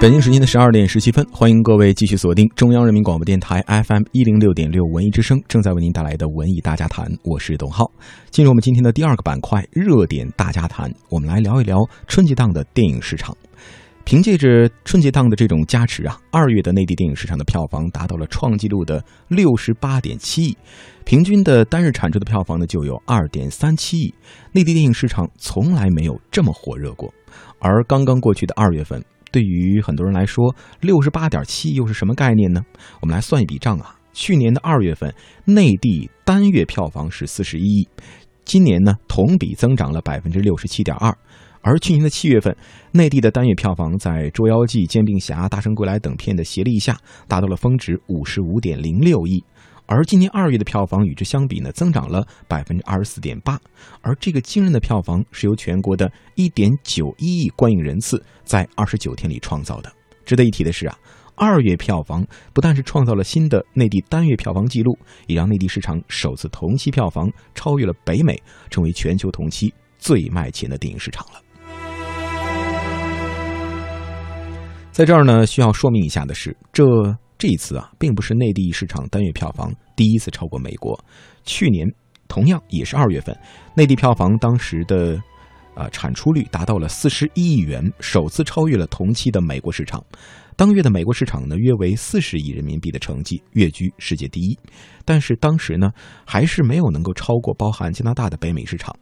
北京时间的十二点十七分，欢迎各位继续锁定中央人民广播电台 FM 一零六点六文艺之声，正在为您带来的文艺大家谈，我是董浩。进入我们今天的第二个板块——热点大家谈，我们来聊一聊春节档的电影市场。凭借着春节档的这种加持啊，二月的内地电影市场的票房达到了创纪录的六十八点七亿，平均的单日产出的票房呢就有二点三七亿。内地电影市场从来没有这么火热过，而刚刚过去的二月份。对于很多人来说，六十八点七又是什么概念呢？我们来算一笔账啊。去年的二月份，内地单月票房是四十一亿，今年呢同比增长了百分之六十七点二。而去年的七月份，内地的单月票房在《捉妖记》《煎饼侠》《大圣归来》等片的协力下，达到了峰值五十五点零六亿。而今年二月的票房与之相比呢，增长了百分之二十四点八。而这个惊人的票房是由全国的一点九一亿观影人次在二十九天里创造的。值得一提的是啊，二月票房不但是创造了新的内地单月票房纪录，也让内地市场首次同期票房超越了北美，成为全球同期最卖钱的电影市场了。在这儿呢，需要说明一下的是，这。这一次啊，并不是内地市场单月票房第一次超过美国。去年同样也是二月份，内地票房当时的。啊，产出率达到了四十一亿元，首次超越了同期的美国市场。当月的美国市场呢，约为四十亿人民币的成绩，跃居世界第一。但是当时呢，还是没有能够超过包含加拿大的北美市场。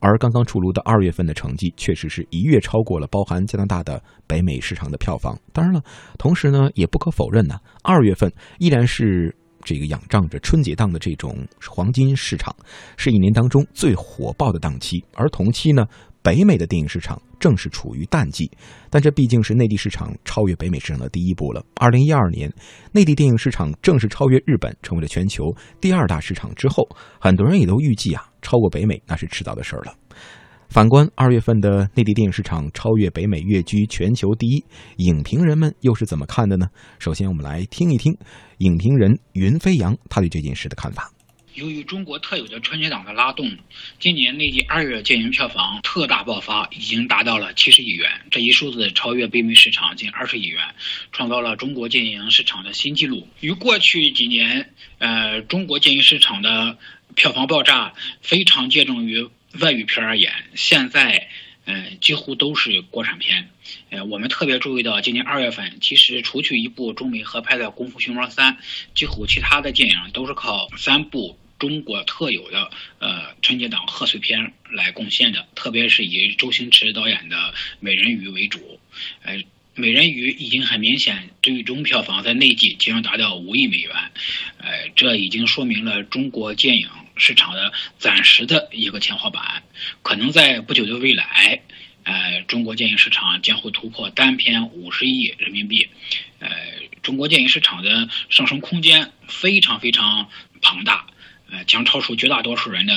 而刚刚出炉的二月份的成绩，确实是一跃超过了包含加拿大的北美市场的票房。当然了，同时呢，也不可否认呢，二月份依然是这个仰仗着春节档的这种黄金市场，是一年当中最火爆的档期。而同期呢。北美的电影市场正是处于淡季，但这毕竟是内地市场超越北美市场的第一步了。二零一二年，内地电影市场正式超越日本，成为了全球第二大市场之后，很多人也都预计啊，超过北美那是迟早的事儿了。反观二月份的内地电影市场超越北美，跃居全球第一，影评人们又是怎么看的呢？首先，我们来听一听影评人云飞扬他对这件事的看法。由于中国特有的春节档的拉动，今年内地二月电影票房特大爆发，已经达到了七十亿元，这一数字超越北美市场近二十亿元，创造了中国电影市场的新纪录。与过去几年，呃，中国电影市场的票房爆炸非常接近于外语片而言，现在，嗯，几乎都是国产片。呃，我们特别注意到，今年二月份，其实除去一部中美合拍的《功夫熊猫三》，几乎其他的电影都是靠三部。中国特有的呃春节档贺岁片来贡献的，特别是以周星驰导演的《美人鱼》为主，呃，《美人鱼》已经很明显最终票房在内地将达到五亿美元，呃，这已经说明了中国电影市场的暂时的一个天花板，可能在不久的未来，呃，中国电影市场将会突破单片五十亿人民币，呃，中国电影市场的上升空间非常非常庞大。呃，将超出绝大多数人的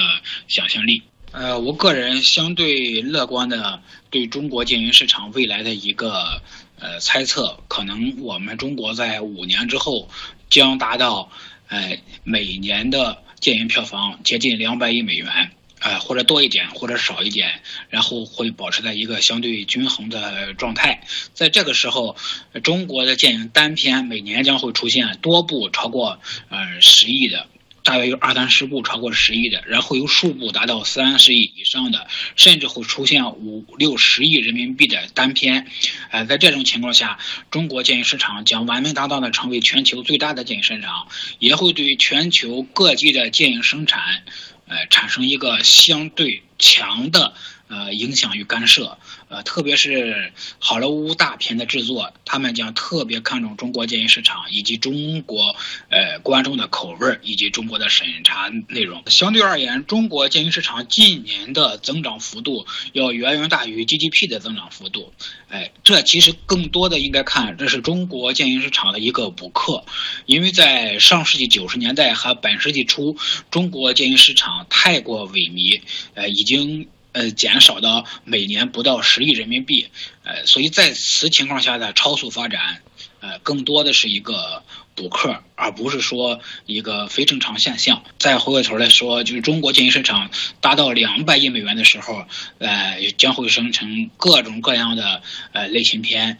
想象力。呃，我个人相对乐观的对中国电影市场未来的一个呃猜测，可能我们中国在五年之后将达到呃每年的电影票房接近两百亿美元，呃或者多一点或者少一点，然后会保持在一个相对均衡的状态。在这个时候，中国的电影单片每年将会出现多部超过呃十亿的。大约有二三十部超过十亿的，然后有数部达到三十亿以上的，甚至会出现五六十亿人民币的单片。呃，在这种情况下，中国电影市场将完美达到的成为全球最大的电影市场，也会对全球各地的电影生产，呃，产生一个相对强的。呃，影响与干涉，呃，特别是好莱坞大片的制作，他们将特别看重中国电影市场以及中国呃观众的口味以及中国的审查内容。相对而言，中国电影市场近年的增长幅度要远远大于 GDP 的增长幅度。哎，这其实更多的应该看，这是中国电影市场的一个补课，因为在上世纪九十年代和本世纪初，中国电影市场太过萎靡，呃，已经。呃，减少到每年不到十亿人民币，呃，所以在此情况下的超速发展，呃，更多的是一个补课，而不是说一个非正常现象。再回过头来说，就是中国电影市场达到两百亿美元的时候，呃，将会生成各种各样的呃类型片，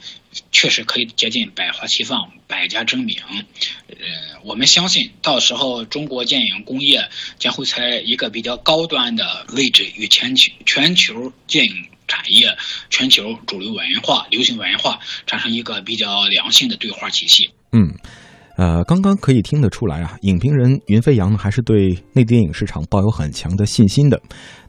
确实可以接近百花齐放、百家争鸣。呃，我们相信到时候中国电影工业将会在一个比较高端的位置与全球全球电影产业、全球主流文化、流行文化产生一个比较良性的对话体系。嗯。呃，刚刚可以听得出来啊，影评人云飞扬呢还是对内地电影市场抱有很强的信心的。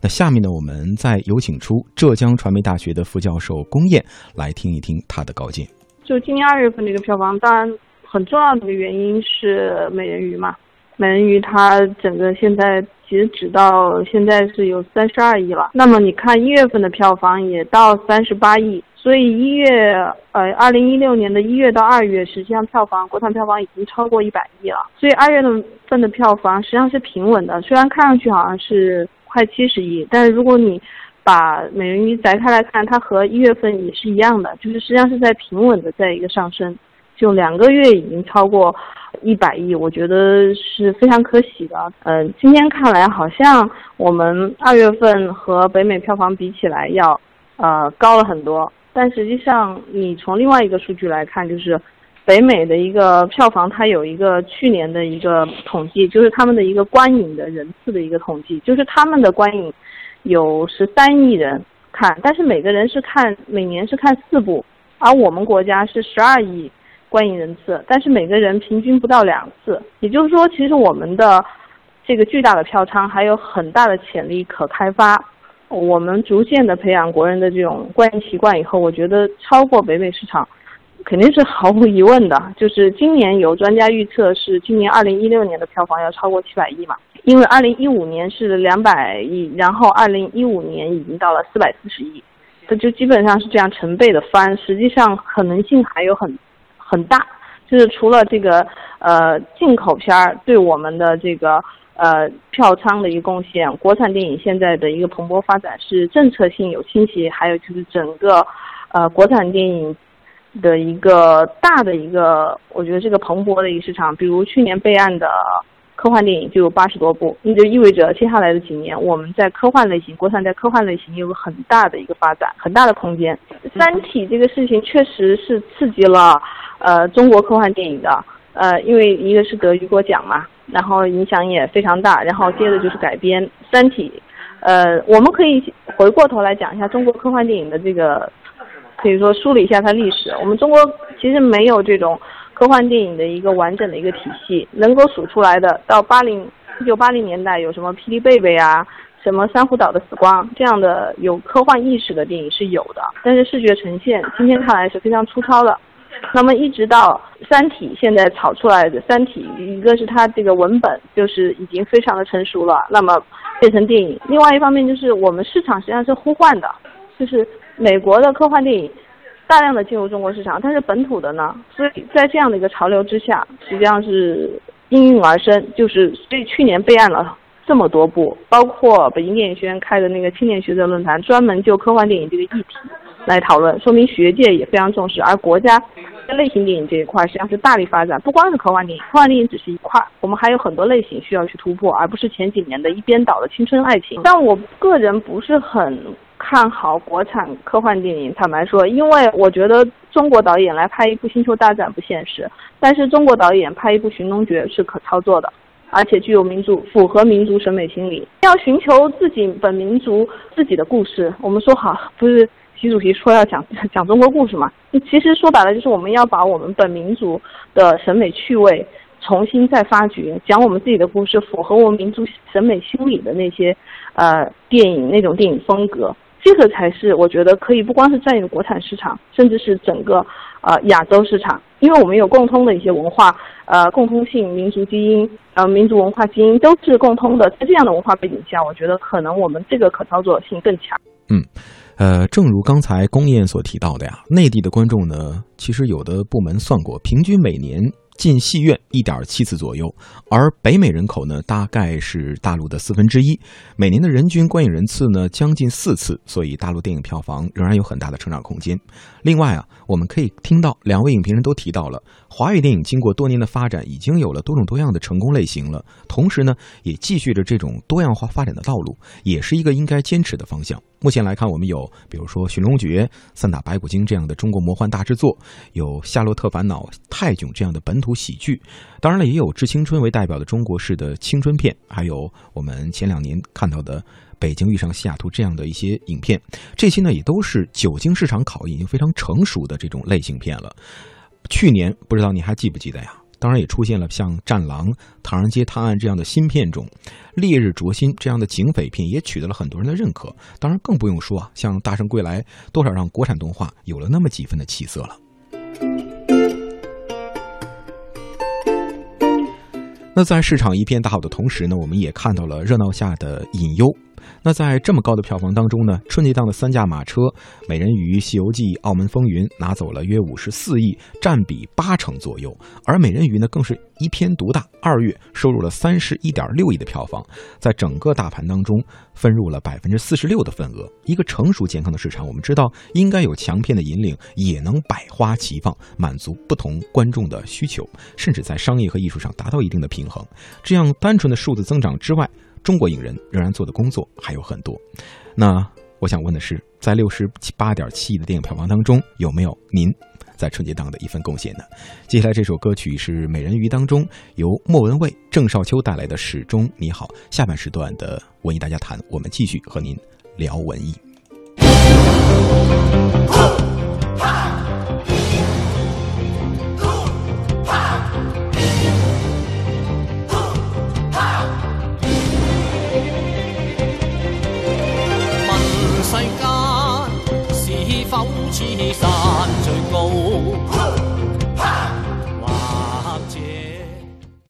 那下面呢，我们再有请出浙江传媒大学的副教授龚燕来听一听他的高见。就今年二月份这个票房，当然很重要的一个原因是美人鱼嘛。美人鱼它整个现在截止到现在是有三十二亿了。那么你看一月份的票房也到三十八亿。所以一月，呃，二零一六年的一月到二月，实际上票房国产票房已经超过一百亿了。所以二月份的票房实际上是平稳的，虽然看上去好像是快七十亿，但是如果你把美人鱼摘开来看，它和一月份也是一样的，就是实际上是在平稳的在一个上升，就两个月已经超过一百亿，我觉得是非常可喜的。嗯，今天看来好像我们二月份和北美票房比起来要呃高了很多。但实际上，你从另外一个数据来看，就是北美的一个票房，它有一个去年的一个统计，就是他们的一个观影的人次的一个统计，就是他们的观影有十三亿人看，但是每个人是看每年是看四部，而我们国家是十二亿观影人次，但是每个人平均不到两次，也就是说，其实我们的这个巨大的票仓还有很大的潜力可开发。我们逐渐的培养国人的这种观影习惯以后，我觉得超过北美市场，肯定是毫无疑问的。就是今年有专家预测是今年二零一六年的票房要超过七百亿嘛？因为二零一五年是两百亿，然后二零一五年已经到了四百四十亿，这就基本上是这样成倍的翻。实际上可能性还有很很大，就是除了这个呃进口片儿对我们的这个。呃，票仓的一个贡献，国产电影现在的一个蓬勃发展是政策性有倾斜，还有就是整个，呃，国产电影的一个大的一个，我觉得这个蓬勃的一个市场，比如去年备案的科幻电影就有八十多部，那就意味着接下来的几年我们在科幻类型，国产在科幻类型有个很大的一个发展，很大的空间。三体这个事情确实是刺激了呃中国科幻电影的。呃，因为一个是得雨果奖嘛，然后影响也非常大，然后接着就是改编《三体》。呃，我们可以回过头来讲一下中国科幻电影的这个，可以说梳理一下它历史。我们中国其实没有这种科幻电影的一个完整的一个体系，能够数出来的，到八零一九八零年代有什么《霹雳贝贝》啊，什么《珊瑚岛的死光》这样的有科幻意识的电影是有的，但是视觉呈现今天看来是非常粗糙的。那么一直到《三体》现在炒出来的《三体》，一个是它这个文本就是已经非常的成熟了，那么变成电影；另外一方面就是我们市场实际上是呼唤的，就是美国的科幻电影大量的进入中国市场，但是本土的呢，所以在这样的一个潮流之下，实际上是应运而生，就是所以去年备案了这么多部，包括北京电影学院开的那个青年学者论坛，专门就科幻电影这个议题。来讨论，说明学界也非常重视，而国家在类型电影这一块实际上是大力发展，不光是科幻电影，科幻电影只是一块，我们还有很多类型需要去突破，而不是前几年的一边倒的青春爱情。但我个人不是很看好国产科幻电影，坦白说，因为我觉得中国导演来拍一部《星球大战》不现实，但是中国导演拍一部《寻龙诀》是可操作的，而且具有民族符合民族审美心理。要寻求自己本民族自己的故事，我们说好不是。习主席说要讲 讲中国故事嘛，其实说白了就是我们要把我们本民族的审美趣味重新再发掘，讲我们自己的故事，符合我们民族审美心理的那些呃电影那种电影风格，这个才是我觉得可以不光是占有国产市场，甚至是整个呃亚洲市场，因为我们有共通的一些文化呃共通性、民族基因呃民族文化基因都是共通的，在这样的文化背景下，我觉得可能我们这个可操作性更强。嗯。呃，正如刚才龚燕所提到的呀，内地的观众呢，其实有的部门算过，平均每年进戏院一点七次左右，而北美人口呢大概是大陆的四分之一，每年的人均观影人次呢将近四次，所以大陆电影票房仍然有很大的成长空间。另外啊，我们可以听到两位影评人都提到了，华语电影经过多年的发展，已经有了多种多样的成功类型了，同时呢，也继续着这种多样化发展的道路，也是一个应该坚持的方向。目前来看，我们有比如说《寻龙诀》《三打白骨精》这样的中国魔幻大制作，有《夏洛特烦恼》《泰囧》这样的本土喜剧，当然了，也有致青春为代表的中国式的青春片，还有我们前两年看到的《北京遇上西雅图》这样的一些影片，这些呢也都是久经市场考验、已经非常成熟的这种类型片了。去年不知道你还记不记得呀？当然也出现了像《战狼》《唐人街探案》这样的新片种，《烈日灼心》这样的警匪片也取得了很多人的认可。当然更不用说啊，像《大圣归来》，多少让国产动画有了那么几分的起色了。那在市场一片大好的同时呢，我们也看到了热闹下的隐忧。那在这么高的票房当中呢，春节档的三驾马车《美人鱼》《西游记》《澳门风云》拿走了约五十四亿，占比八成左右。而《美人鱼》呢，更是一篇独大，二月收入了三十一点六亿的票房，在整个大盘当中分入了百分之四十六的份额。一个成熟健康的市场，我们知道应该有强片的引领，也能百花齐放，满足不同观众的需求，甚至在商业和艺术上达到一定的平衡。这样单纯的数字增长之外，中国影人仍然做的工作还有很多，那我想问的是，在六十八点七亿的电影票房当中，有没有您在春节档的一份贡献呢？接下来这首歌曲是《美人鱼》当中由莫文蔚、郑少秋带来的《始终你好》。下半时段的文艺大家谈，我们继续和您聊文艺。